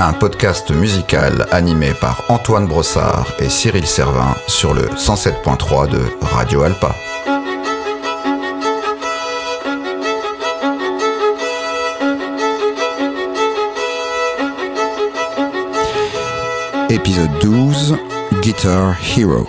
un podcast musical animé par Antoine Brossard et Cyril Servin sur le 107.3 de Radio Alpa. Épisode 12 Guitar Hero.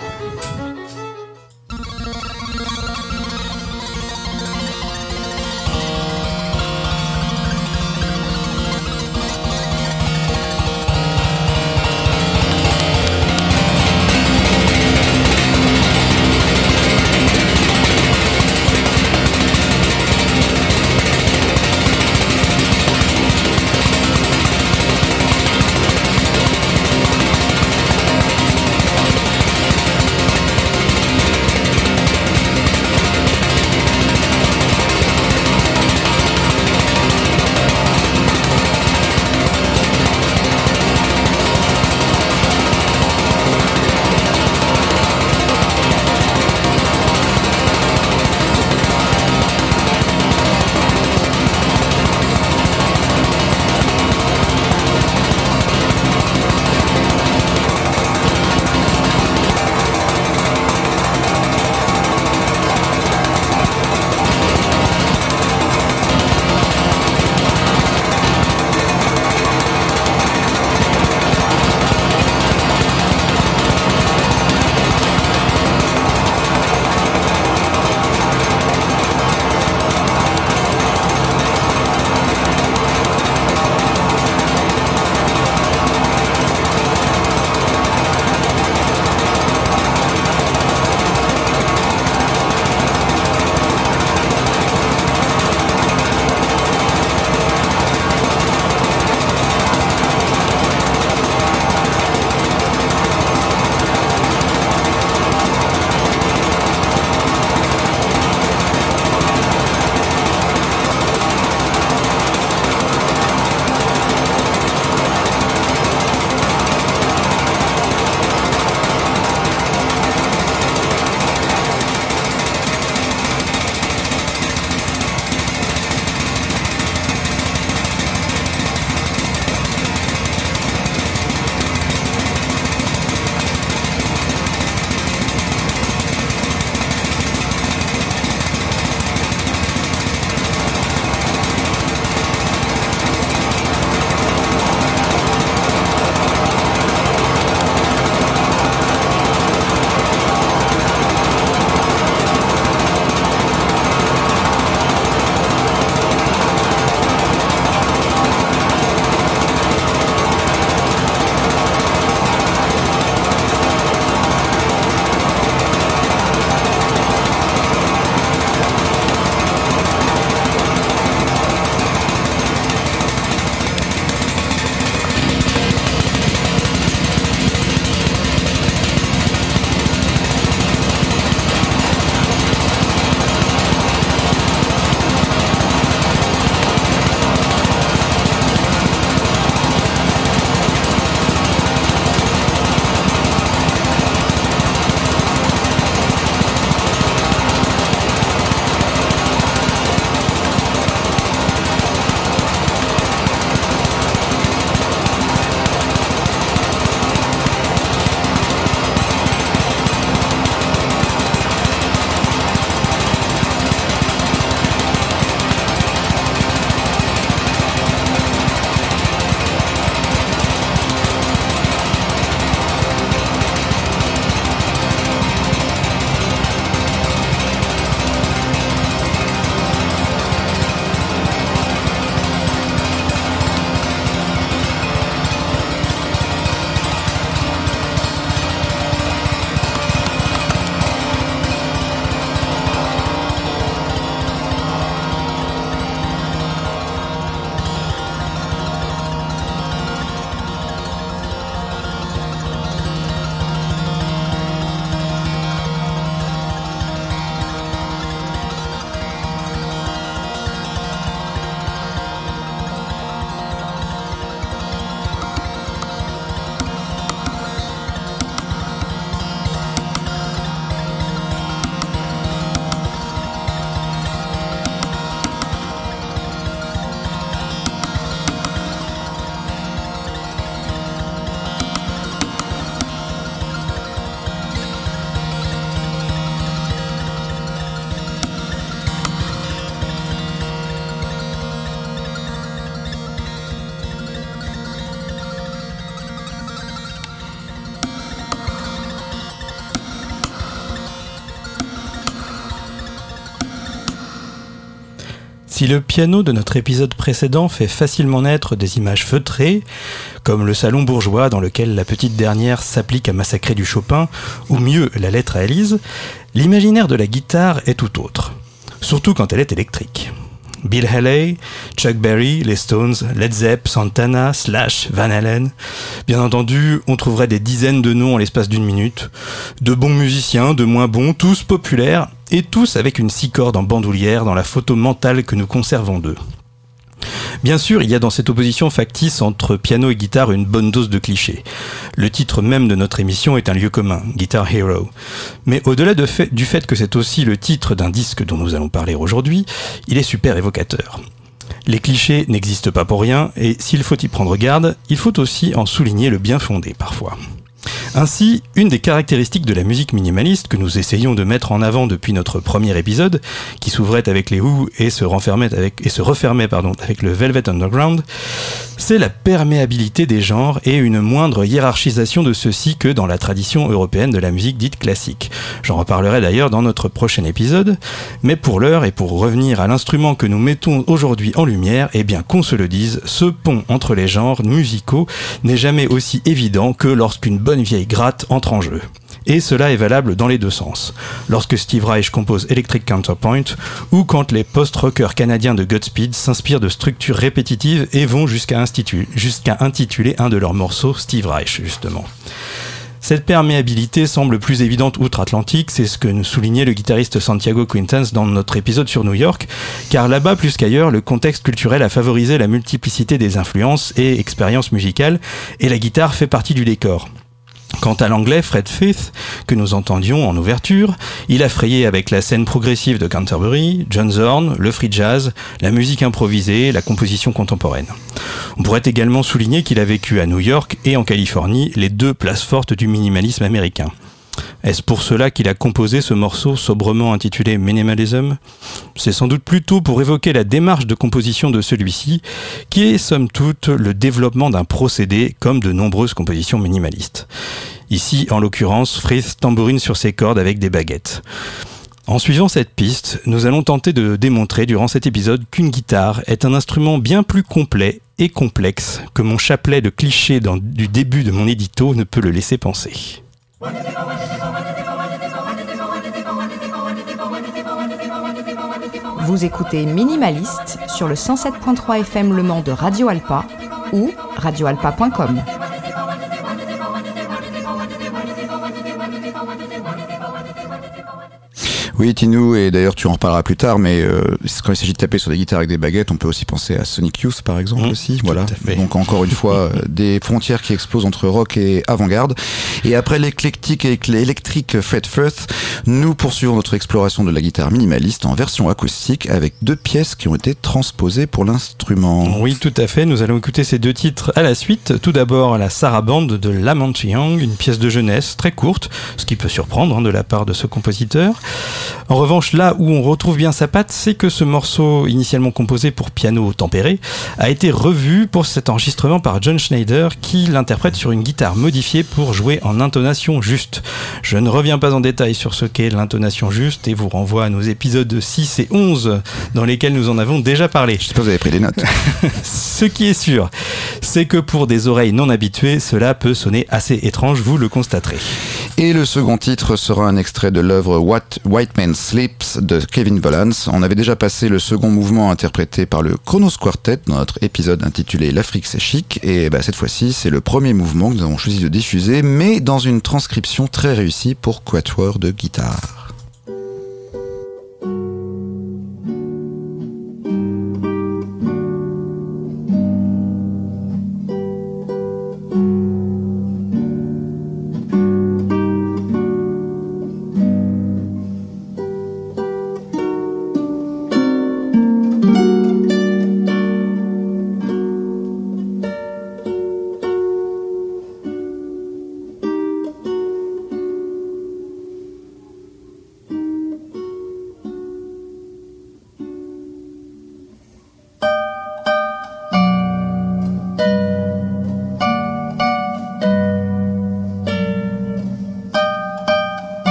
Si le piano de notre épisode précédent fait facilement naître des images feutrées, comme le salon bourgeois dans lequel la petite dernière s'applique à massacrer du Chopin, ou mieux la lettre à Élise, l'imaginaire de la guitare est tout autre, surtout quand elle est électrique. Bill Haley, Chuck Berry, les Stones, Led Zepp, Santana, Slash, Van Halen. Bien entendu, on trouverait des dizaines de noms en l'espace d'une minute. De bons musiciens, de moins bons, tous populaires, et tous avec une six cordes en bandoulière dans la photo mentale que nous conservons d'eux. Bien sûr, il y a dans cette opposition factice entre piano et guitare une bonne dose de clichés. Le titre même de notre émission est un lieu commun, Guitar Hero. Mais au-delà du fait que c'est aussi le titre d'un disque dont nous allons parler aujourd'hui, il est super évocateur. Les clichés n'existent pas pour rien, et s'il faut y prendre garde, il faut aussi en souligner le bien fondé parfois. Ainsi, une des caractéristiques de la musique minimaliste que nous essayons de mettre en avant depuis notre premier épisode, qui s'ouvrait avec les Who et se, renfermait avec, et se refermait avec le Velvet Underground, c'est la perméabilité des genres et une moindre hiérarchisation de ceux-ci que dans la tradition européenne de la musique dite classique. J'en reparlerai d'ailleurs dans notre prochain épisode, mais pour l'heure et pour revenir à l'instrument que nous mettons aujourd'hui en lumière, eh bien qu'on se le dise, ce pont entre les genres musicaux n'est jamais aussi évident que lorsqu'une bonne vieille gratte entre en jeu. Et cela est valable dans les deux sens. Lorsque Steve Reich compose Electric Counterpoint, ou quand les post-rockers canadiens de Godspeed s'inspirent de structures répétitives et vont jusqu'à intituler un de leurs morceaux Steve Reich, justement. Cette perméabilité semble plus évidente outre-Atlantique, c'est ce que nous soulignait le guitariste Santiago Quintans dans notre épisode sur New York, car là-bas plus qu'ailleurs, le contexte culturel a favorisé la multiplicité des influences et expériences musicales, et la guitare fait partie du décor. Quant à l'anglais Fred Faith, que nous entendions en ouverture, il a frayé avec la scène progressive de Canterbury, John Zorn, le free jazz, la musique improvisée, la composition contemporaine. On pourrait également souligner qu'il a vécu à New York et en Californie, les deux places fortes du minimalisme américain. Est-ce pour cela qu'il a composé ce morceau sobrement intitulé Minimalism? C'est sans doute plutôt pour évoquer la démarche de composition de celui-ci, qui est somme toute le développement d'un procédé comme de nombreuses compositions minimalistes. Ici, en l'occurrence, Frith tambourine sur ses cordes avec des baguettes. En suivant cette piste, nous allons tenter de démontrer durant cet épisode qu'une guitare est un instrument bien plus complet et complexe que mon chapelet de clichés du début de mon édito ne peut le laisser penser. Vous écoutez Minimaliste sur le 107.3 FM Le Mans de Radio Alpa ou radioalpa.com. Oui, Tinou, et d'ailleurs tu en reparleras plus tard, mais euh, quand il s'agit de taper sur des guitares avec des baguettes, on peut aussi penser à Sonic Youth par exemple mmh, aussi. Voilà. Donc encore une fois, euh, des frontières qui explosent entre rock et avant-garde. Et après l'éclectique et l'électrique Fred Firth, nous poursuivons notre exploration de la guitare minimaliste en version acoustique avec deux pièces qui ont été transposées pour l'instrument. Oui, tout à fait. Nous allons écouter ces deux titres à la suite. Tout d'abord la Sarabande de Lamont Young, une pièce de jeunesse très courte, ce qui peut surprendre hein, de la part de ce compositeur. En revanche, là où on retrouve bien sa patte, c'est que ce morceau, initialement composé pour piano tempéré, a été revu pour cet enregistrement par John Schneider, qui l'interprète sur une guitare modifiée pour jouer en intonation juste. Je ne reviens pas en détail sur ce qu'est l'intonation juste et vous renvoie à nos épisodes 6 et 11, dans lesquels nous en avons déjà parlé. Je sais pas, vous avez pris des notes. ce qui est sûr, c'est que pour des oreilles non habituées, cela peut sonner assez étrange, vous le constaterez. Et le second titre sera un extrait de l'œuvre White Man Sleeps de Kevin Volans. On avait déjà passé le second mouvement interprété par le Chronos Quartet dans notre épisode intitulé L'Afrique c'est chic. Et bah, cette fois-ci, c'est le premier mouvement que nous avons choisi de diffuser, mais dans une transcription très réussie pour quatuor de guitare.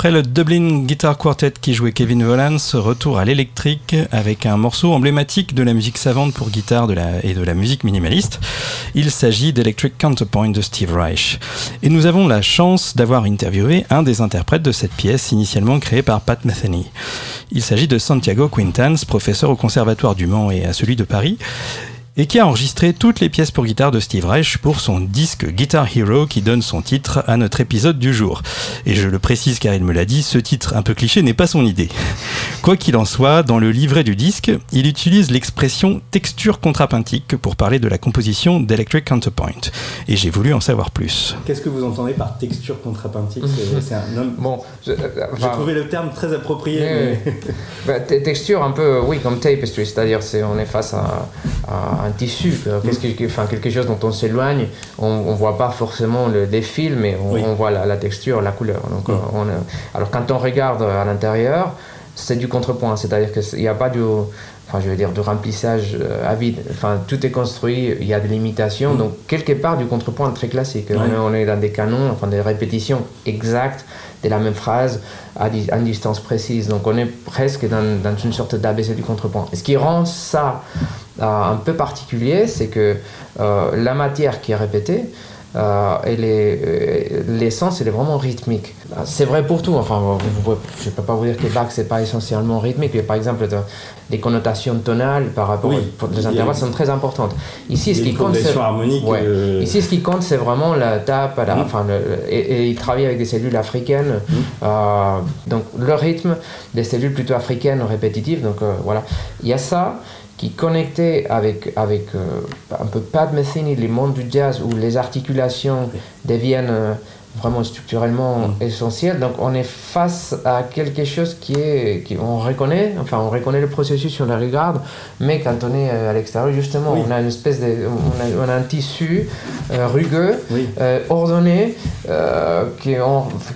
Après le Dublin Guitar Quartet qui jouait Kevin Volans, retour à l'électrique avec un morceau emblématique de la musique savante pour guitare et de la musique minimaliste. Il s'agit d'Electric Counterpoint de Steve Reich. Et nous avons la chance d'avoir interviewé un des interprètes de cette pièce initialement créée par Pat Metheny. Il s'agit de Santiago Quintans, professeur au Conservatoire du Mans et à celui de Paris et qui a enregistré toutes les pièces pour guitare de Steve Reich pour son disque Guitar Hero qui donne son titre à notre épisode du jour. Et je le précise car il me l'a dit, ce titre un peu cliché n'est pas son idée. Quoi qu'il en soit, dans le livret du disque, il utilise l'expression texture contrapuntique pour parler de la composition d'Electric Counterpoint. Et j'ai voulu en savoir plus. Qu'est-ce que vous entendez par texture contrapuntique C'est un Bon, j'ai trouvé le terme très approprié. Bah, texture un peu, oui, comme tapestry, c'est-à-dire c'est on est face à un tissu, enfin, quelque chose dont on s'éloigne, on ne voit pas forcément le, des fils, mais on, voit la, texture, la couleur. Donc, euh, on, alors quand on regarde à l'intérieur, c'est du contrepoint, c'est-à-dire qu'il n'y a pas du, enfin, je veux dire, de remplissage euh, à vide. Enfin, tout est construit, il y a des limitations. Donc, quelque part, du contrepoint très classique. On, est, dans des canons, enfin, des répétitions exactes de la même phrase à, une distance précise. Donc, on est presque dans, dans une sorte d'ABC du contrepoint. Et ce qui rend ça un peu particulier, c'est que euh, la matière qui est répétée, euh, euh, l'essence, elle est vraiment rythmique. C'est vrai pour tout. Enfin, je ne peux pas vous dire que Bach, c'est pas essentiellement rythmique. Mais par exemple, les connotations tonales par rapport aux intervalles sont très importantes. Ici, ce qui compte, c'est Ici, ce qui compte, c'est vraiment la tape. Mmh. enfin, et, il travaille avec des cellules africaines. Mmh. donc, le rythme des cellules plutôt africaines répétitives. Donc, voilà. Il y a ça qui connectait avec, avec euh, un peu Pat Metheny, les mondes du jazz, où les articulations deviennent euh, vraiment structurellement mm. essentiel. Donc on est face à quelque chose qui est, qui, on reconnaît, enfin on reconnaît le processus on le regarde, mais quand on est euh, à l'extérieur, justement, on a une espèce de, on a, un tissu euh, rugueux, euh, ordonné, qui,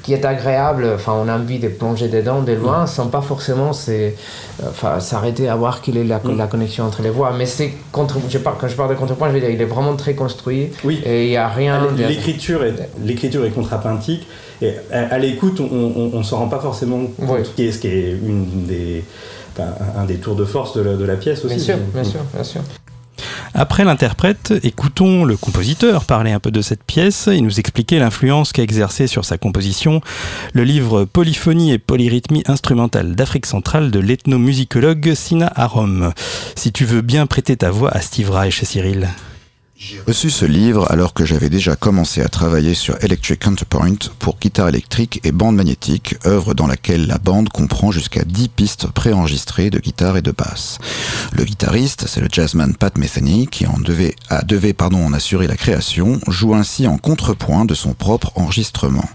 qui, est agréable. Enfin, on a envie de plonger dedans de loin, mm. sans pas forcément enfin, s'arrêter à voir quelle est la, mm. la, connexion entre les voix. Mais c'est contre, je parle, quand je parle de contrepoint, je veux dire, il est vraiment très construit. Oui. Et il n'y a rien. L'écriture est, l'écriture est contrapuntique. Et à, l'écoute, on, ne s'en rend pas forcément compte, ce qui est une des, un des tours de force de la, pièce aussi. Bien sûr, bien sûr, bien sûr. Après l'interprète, écoutons le compositeur parler un peu de cette pièce et nous expliquer l'influence qu'a exercée sur sa composition le livre Polyphonie et polyrythmie instrumentale d'Afrique centrale de l'ethnomusicologue Sina Arom. Si tu veux bien prêter ta voix à Steve Reich, Cyril. J'ai reçu ce livre alors que j'avais déjà commencé à travailler sur Electric Counterpoint pour guitare électrique et bande magnétique, œuvre dans laquelle la bande comprend jusqu'à 10 pistes préenregistrées de guitare et de basse. Le guitariste, c'est le jazzman Pat Metheny qui en devait, pardon, en assurer la création, joue ainsi en contrepoint de son propre enregistrement.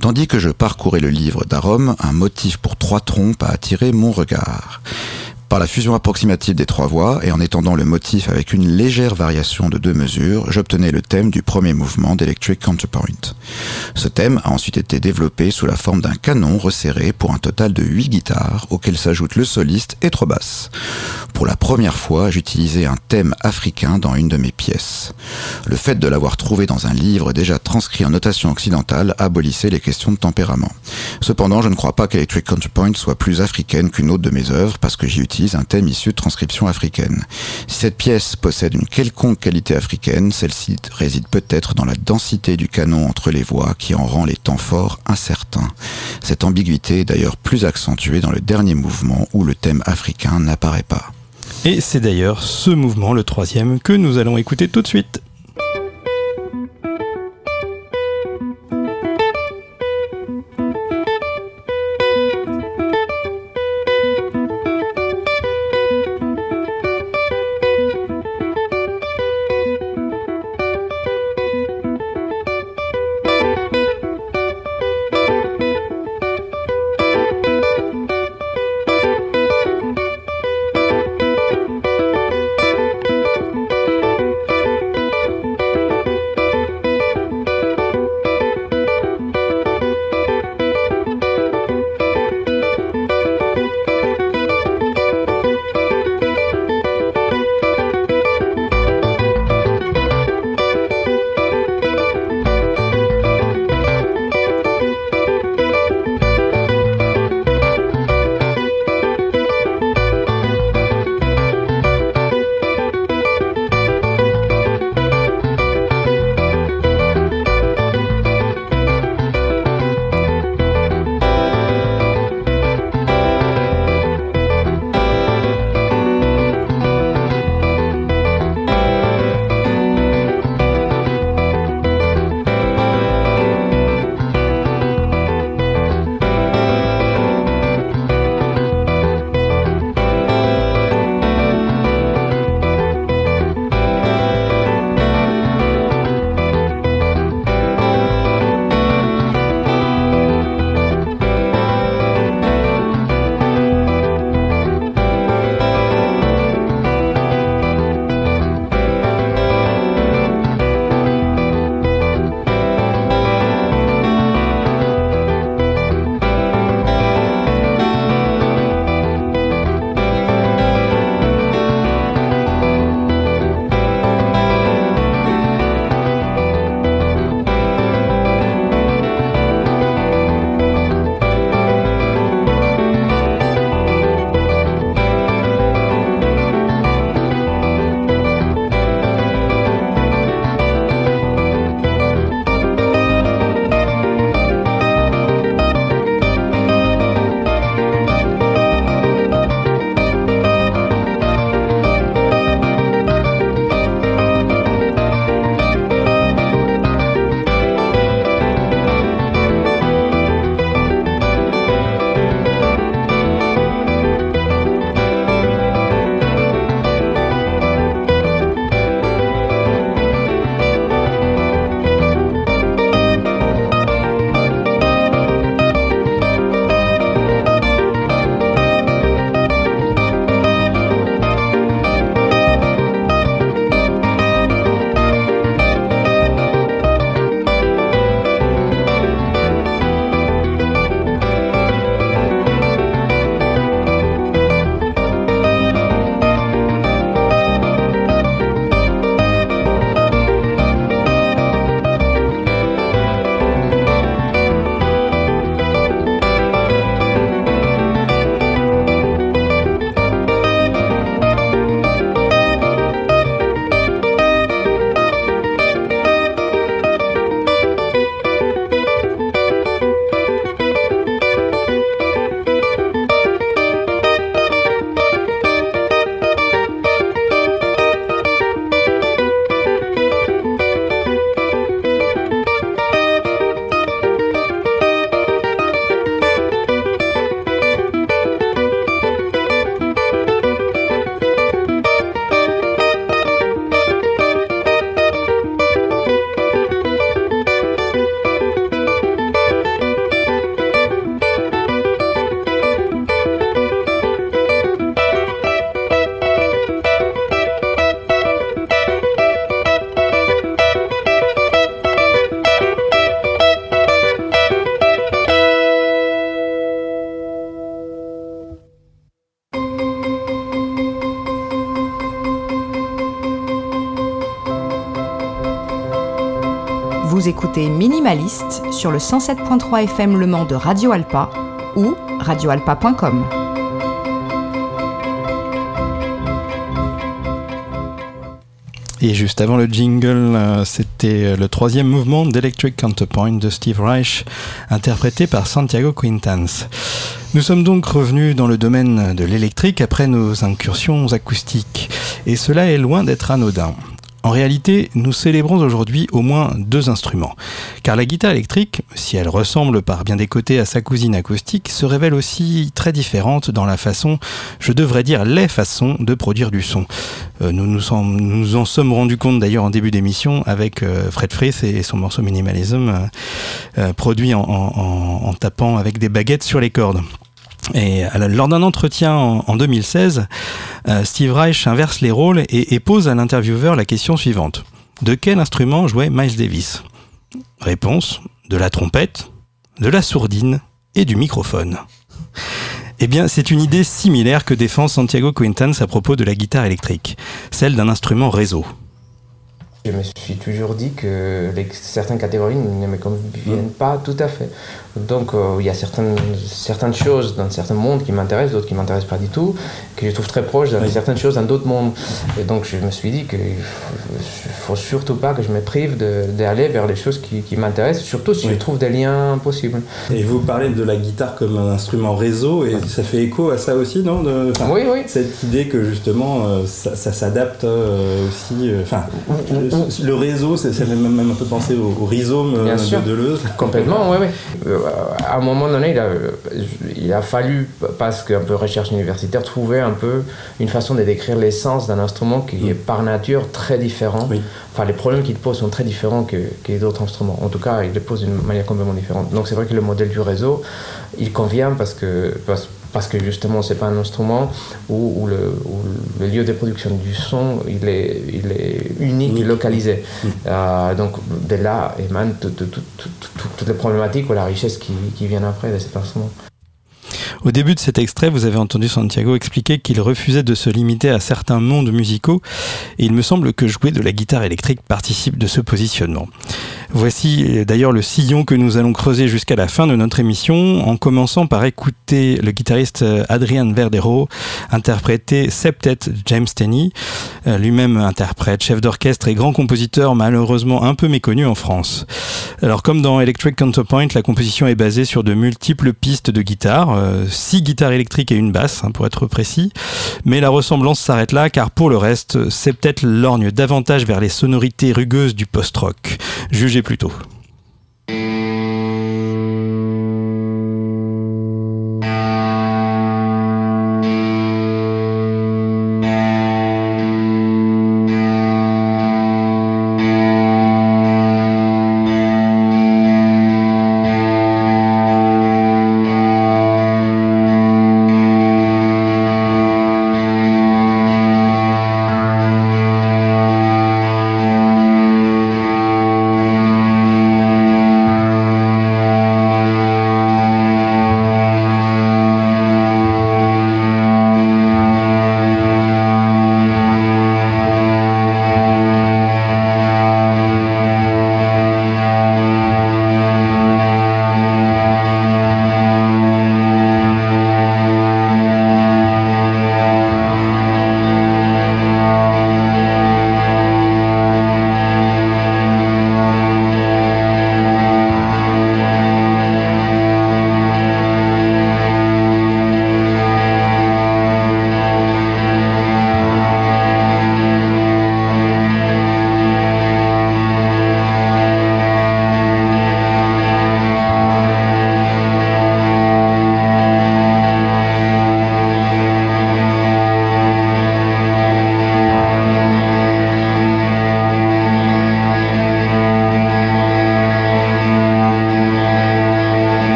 Tandis que je parcourais le livre d'Arom, un motif pour trois trompes a attiré mon regard. Par la fusion approximative des trois voix et en étendant le motif avec une légère variation de deux mesures, j'obtenais le thème du premier mouvement d'Electric Counterpoint. Ce thème a ensuite été développé sous la forme d'un canon resserré pour un total de huit guitares auxquelles s'ajoute le soliste et trois basses. Pour la première fois, j'utilisais un thème africain dans une de mes pièces. Le fait de l'avoir trouvé dans un livre déjà transcrit en notation occidentale abolissait les questions de tempérament. Cependant, je ne crois pas qu'Electric Counterpoint soit plus africaine qu'une autre de mes œuvres parce que j'y un thème issu de transcription africaine. Si cette pièce possède une quelconque qualité africaine, celle-ci réside peut-être dans la densité du canon entre les voix qui en rend les temps forts incertains. Cette ambiguïté est d'ailleurs plus accentuée dans le dernier mouvement où le thème africain n'apparaît pas. Et c'est d'ailleurs ce mouvement, le troisième, que nous allons écouter tout de suite. Sur le 107.3 FM Le Mans de Radio Alpa ou radioalpa.com. Et juste avant le jingle, euh, c'était le troisième mouvement d'Electric Counterpoint de Steve Reich, interprété par Santiago Quintans. Nous sommes donc revenus dans le domaine de l'électrique après nos incursions acoustiques, et cela est loin d'être anodin. En réalité, nous célébrons aujourd'hui au moins deux instruments, car la guitare électrique, si elle ressemble par bien des côtés à sa cousine acoustique, se révèle aussi très différente dans la façon, je devrais dire les façons de produire du son. Euh, nous, nous, en sommes rendus compte d'ailleurs en début d'émission avec euh, Fred Friss et son morceau Minimalism, euh, produit en tapant avec des baguettes sur les cordes. Et lors d'un entretien en, 2016, euh, Steve Reich inverse les rôles et, pose à l'intervieweur la question suivante. De quel instrument jouait Miles Davis? Réponse, de la trompette, de la sourdine et du microphone. Eh bien, c'est une idée similaire que défend Santiago Quintans à propos de la guitare électrique, celle d'un instrument réseau. Je me suis toujours dit que les, certaines catégories ne me conviennent pas tout à fait. Donc euh, il y a certaines, certaines choses dans certains mondes qui m'intéressent, d'autres qui ne m'intéressent pas du tout, que je trouve très proches dans certaines choses dans d'autres mondes. Et donc je me suis dit qu'il ne faut surtout pas que je me prive d'aller vers les choses qui, qui m'intéressent, surtout si je trouve des liens possibles. Et vous parlez de la guitare comme un instrument réseau, et ça fait écho à ça aussi, non Oui, oui. Cette idée que justement euh, ça, s'adapte euh, aussi. Enfin, le, réseau, ça fait même, un peu penser au, rhizome de Deleuze. Complètement, oui, oui à un moment donné, il a, il a fallu, parce qu'un peu recherche universitaire, trouver un peu une façon de décrire l'essence d'un instrument qui est par nature très différent. Enfin, les problèmes qu'il pose sont très différents que, que d'autres instruments. En tout cas, il les pose d'une manière complètement différente. Donc c'est vrai que le modèle du réseau, il convient parce que, parce que justement c'est pas un instrument où, le, le, lieu de production du son il est, il est unique, localisé. Mm. Euh, donc de là émanent toutes les problématiques ou la richesse qui, qui vient après de cet instrument. Au début de cet extrait, vous avez entendu Santiago expliquer qu'il refusait de se limiter à certains mondes musicaux, et il me semble que jouer de la guitare électrique participe de ce positionnement. Voici euh, d'ailleurs le sillon que nous allons creuser jusqu'à la fin de notre émission, en commençant par écouter le guitariste euh, Adrian Verdero interpréter Septet James Tenney, euh, lui-même interprète, chef d'orchestre et grand compositeur malheureusement un peu méconnu en France. Alors comme dans Electric Counterpoint, la composition est basée sur de multiples pistes de guitare, six guitares électriques et une basse hein, pour être précis, mais la ressemblance s'arrête là car pour le reste, Septet lorgne davantage vers les sonorités rugueuses du post-rock. Plutôt. Euh,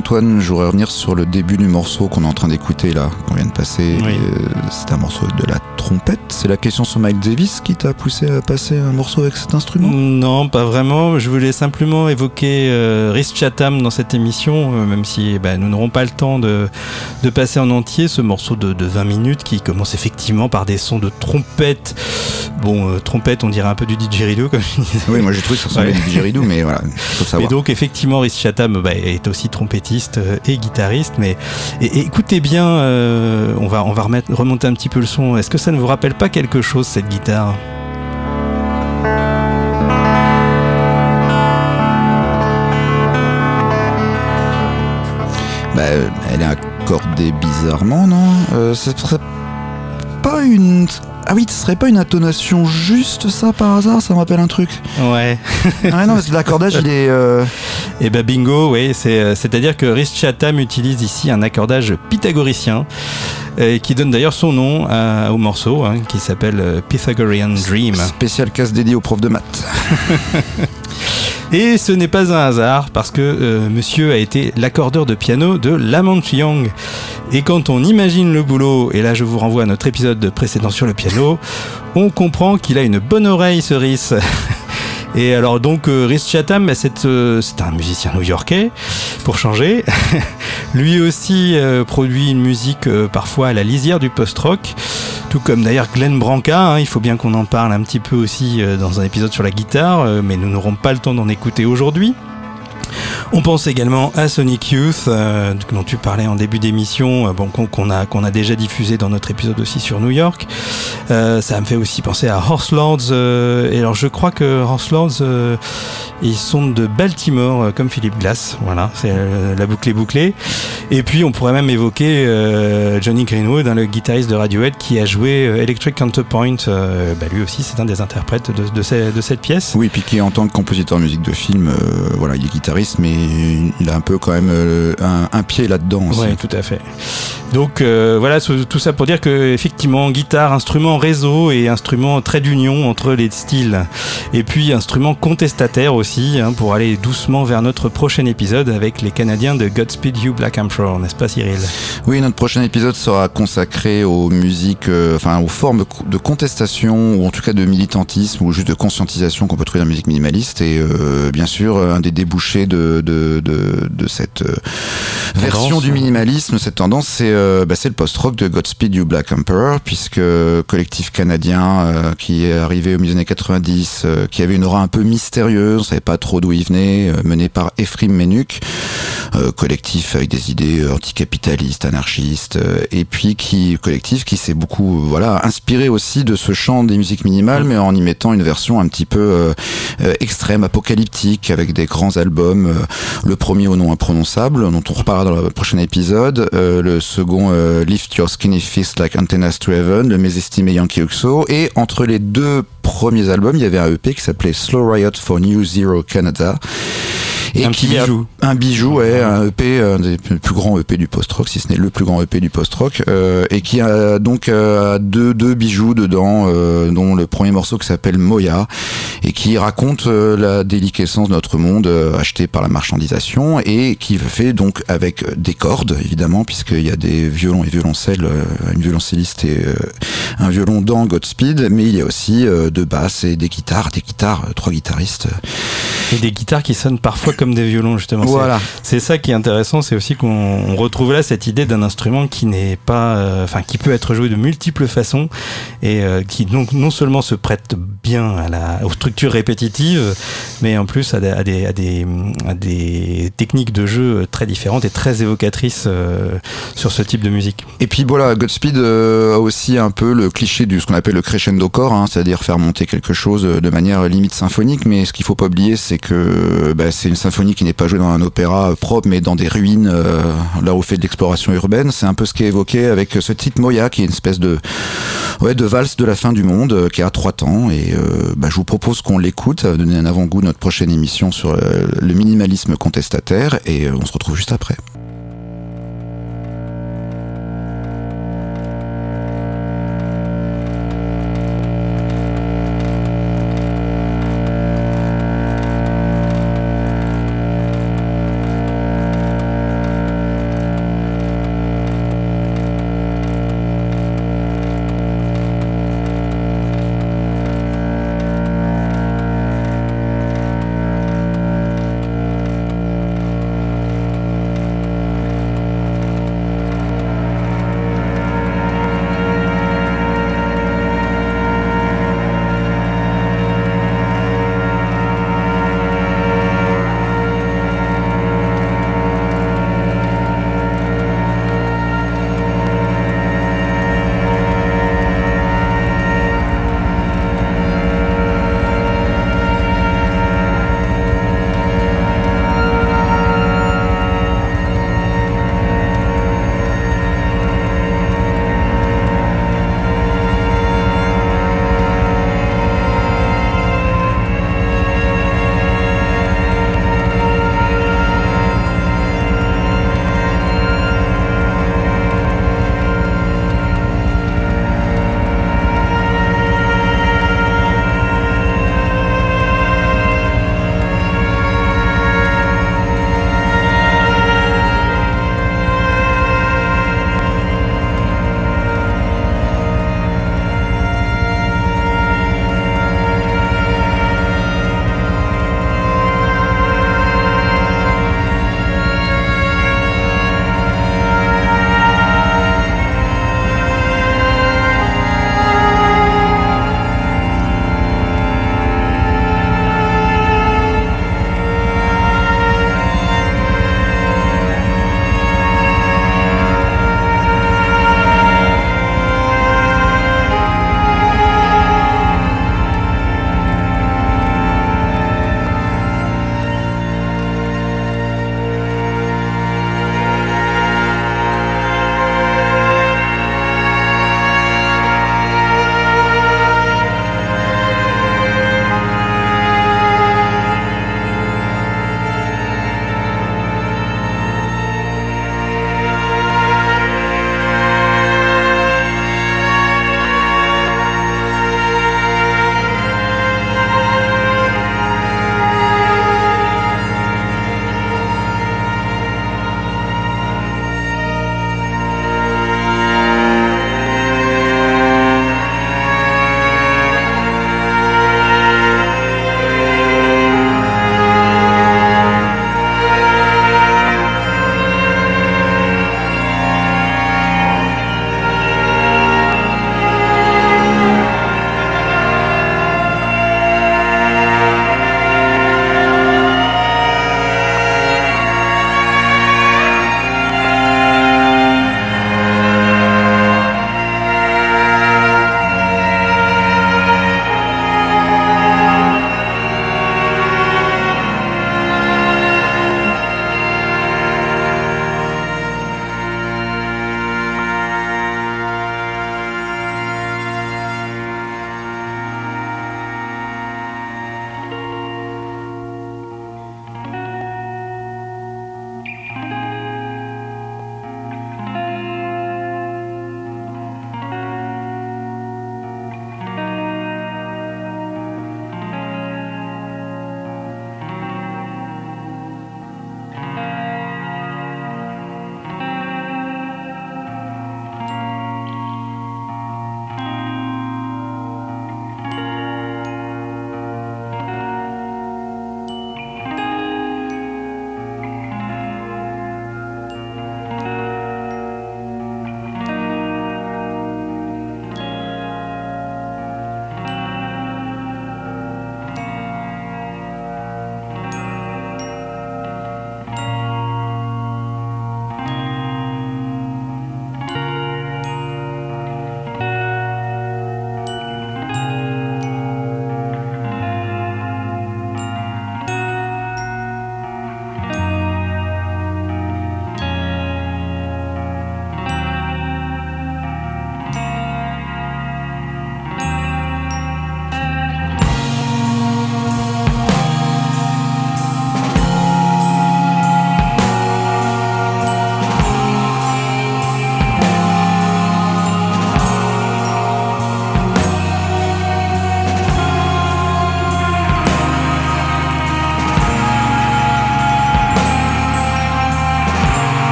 Antoine, je voudrais revenir sur le début du morceau qu'on est en train d'écouter là, qu'on vient de passer. Oui. Euh, c'est un morceau de la trompette. C'est la question sur Mike Davis qui t'a poussé à passer un morceau avec cet instrument? Non, pas vraiment. Je voulais simplement évoquer euh, Rhys Chatham dans cette émission, euh, même si bah, nous n'aurons pas le temps de, de passer en entier ce morceau de, de 20 minutes qui commence effectivement par des sons de trompette. Bon, euh, trompette, on dirait un peu du didgeridoo, comme je disais. Oui, moi j'ai trouvé que ça ressemblait du didgeridoo, mais voilà, faut Et savoir. donc effectivement, Rhys Chatham bah, est aussi trompettiste euh, et guitariste. Mais et- et écoutez bien, euh, on va on va remettre, remonter un petit peu le son. Est-ce que ça ne vous rappelle pas quelque chose cette guitare? Bah, elle est accordée bizarrement, non? Euh, une. Ah oui, ce serait pas une intonation juste ça par hasard Ça me rappelle un truc. Ouais. Ouais, non, parce que l'accordage il est. euh, Et bah bingo, oui, euh, c'est-à-dire que Rhys Chatham utilise ici un accordage pythagoricien euh, qui donne d'ailleurs son nom à- au morceau hein, qui s'appelle Pythagorean Dream. spécial casse dédié aux profs de maths. Et ce n'est pas un hasard parce que euh, monsieur a été l'accordeur de piano de Lamont Young. Et quand on imagine le boulot, et là je vous renvoie à notre épisode précédent sur le piano, on comprend qu'il a une bonne oreille ce Rhys. Et alors donc euh, Rhys Chatham, bah, c'est euh, un musicien new-yorkais, pour changer. Lui aussi euh, produit une musique parfois à la lisière du post-rock, tout comme d'ailleurs Glenn Branca. hein, il faut bien qu'on en parle un petit peu aussi euh, dans un épisode sur la guitare, euh, mais nous n'aurons pas le temps d'en écouter aujourd'hui. On pense également à Sonic Youth, euh, dont tu parlais en début d'émission, euh, bon, qu'on a, a déjà diffusé dans notre épisode aussi sur New York. Euh, ça me fait aussi penser à Horse Lords. et alors, je crois que Horse Lords, ils sont de Baltimore, comme Philippe Glass. Voilà, c'est la boucle est bouclée. Et puis, on pourrait même évoquer Johnny Greenwood, hein, le guitariste de Radiohead, qui a joué Electric Counterpoint. Bah, lui aussi, c'est un des interprètes de, de, cette pièce. Oui, puis qui en tant que compositeur de musique de film, voilà, il est guitariste, mais il a un peu quand même euh, un, un pied là-dedans. Oui, tout à fait. Donc euh, voilà, tout ça pour dire que effectivement, guitare, instrument réseau et instrument trait d'union entre les styles. Et puis instrument contestataire aussi, hein, pour aller doucement vers notre prochain épisode avec les Canadiens de Godspeed You Black Emperor, n'est-ce pas Cyril? Oui, notre prochain épisode sera consacré aux musiques, euh, enfin aux formes de contestation ou en tout cas de militantisme ou juste de conscientisation qu'on peut trouver dans la musique minimaliste. Et bien sûr, un des débouchés de, de, de, de cette euh, version du minimalisme, cette tendance, c'est euh, bah, le post-rock de Godspeed You Black Emperor, puisque collectif canadien euh, qui est arrivé au milieu des années 90, euh, qui avait une aura un peu mystérieuse, on savait pas trop d'où il venait, mené par Ephraim Menuk, collectif avec des idées anticapitalistes, anarchistes, et puis qui collectif qui s'est beaucoup voilà inspiré aussi de ce chant des musiques minimales, mais en y mettant une version un petit peu euh, extrême, apocalyptique, avec des grands albums. Le premier au nom imprononçable, dont on reparlera dans le prochain épisode. euh, le second, euh, Lift Your Skinny Fist Like Antennas to Heaven, le mésestimé Yankee Uxo. Et entre les deux premiers albums, il y avait un EP qui s'appelait Slow Riot for New Zero Canada. Et Un qui petit bijou. un bijou, ouais, un EP, un des plus grands EP du post-rock, si ce n'est le plus grand EP du post-rock, euh, et qui a donc euh, deux, deux bijoux dedans, euh, dont le premier morceau qui s'appelle Moya, et qui raconte la déliquescence de notre monde acheté par la marchandisation, et qui fait donc avec des cordes, évidemment, puisqu'il y a des violons et violoncelles, une violoncelliste et un violon dans Godspeed, mais il y a aussi euh, de basses et des guitares, des guitares, trois guitaristes. Et des guitares qui sonnent parfois comme des violons, justement. Voilà. C'est ça qui est intéressant, c'est aussi qu'on on retrouve là cette idée d'un instrument qui n'est pas, euh, enfin, qui peut être joué de multiples façons et euh, qui donc non seulement se prête bien à la, aux structures répétitives, mais en plus à des, à des, à des, à des techniques de jeu très différentes et très évocatrices euh, sur ce type de musique. Et puis voilà, Godspeed a aussi un peu le cliché du ce qu'on appelle le crescendo core, hein, c'est-à-dire faire monter quelque chose de manière limite symphonique. Mais ce qu'il faut pas oublier, c'est que bah, c'est une symphonie qui n'est pas jouée dans un opéra propre, mais dans des ruines, euh, là où fait de l'exploration urbaine. C'est un peu ce qui est évoqué avec ce titre Moya, qui est une espèce de ouais de valse de la fin du monde, euh, qui a trois temps. Et euh, bah, je vous propose qu'on l'écoute, donner un avant-goût de notre prochaine émission sur euh, le minimalisme contestataire. Et euh, on se retrouve juste après.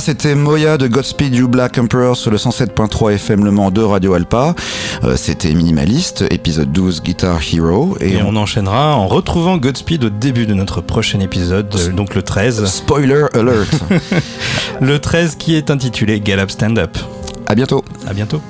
Voilà, c'était Moya de Godspeed You Black Emperor sur le 107.3 FM Le Mans de Radio Alpa. Euh, c'était Minimaliste, épisode 12 Guitar Hero. Et, on... enchaînera en retrouvant Godspeed au début de notre prochain épisode, donc le 13. Spoiler alert Le 13 qui est intitulé Get Up Stand Up. À bientôt. À bientôt.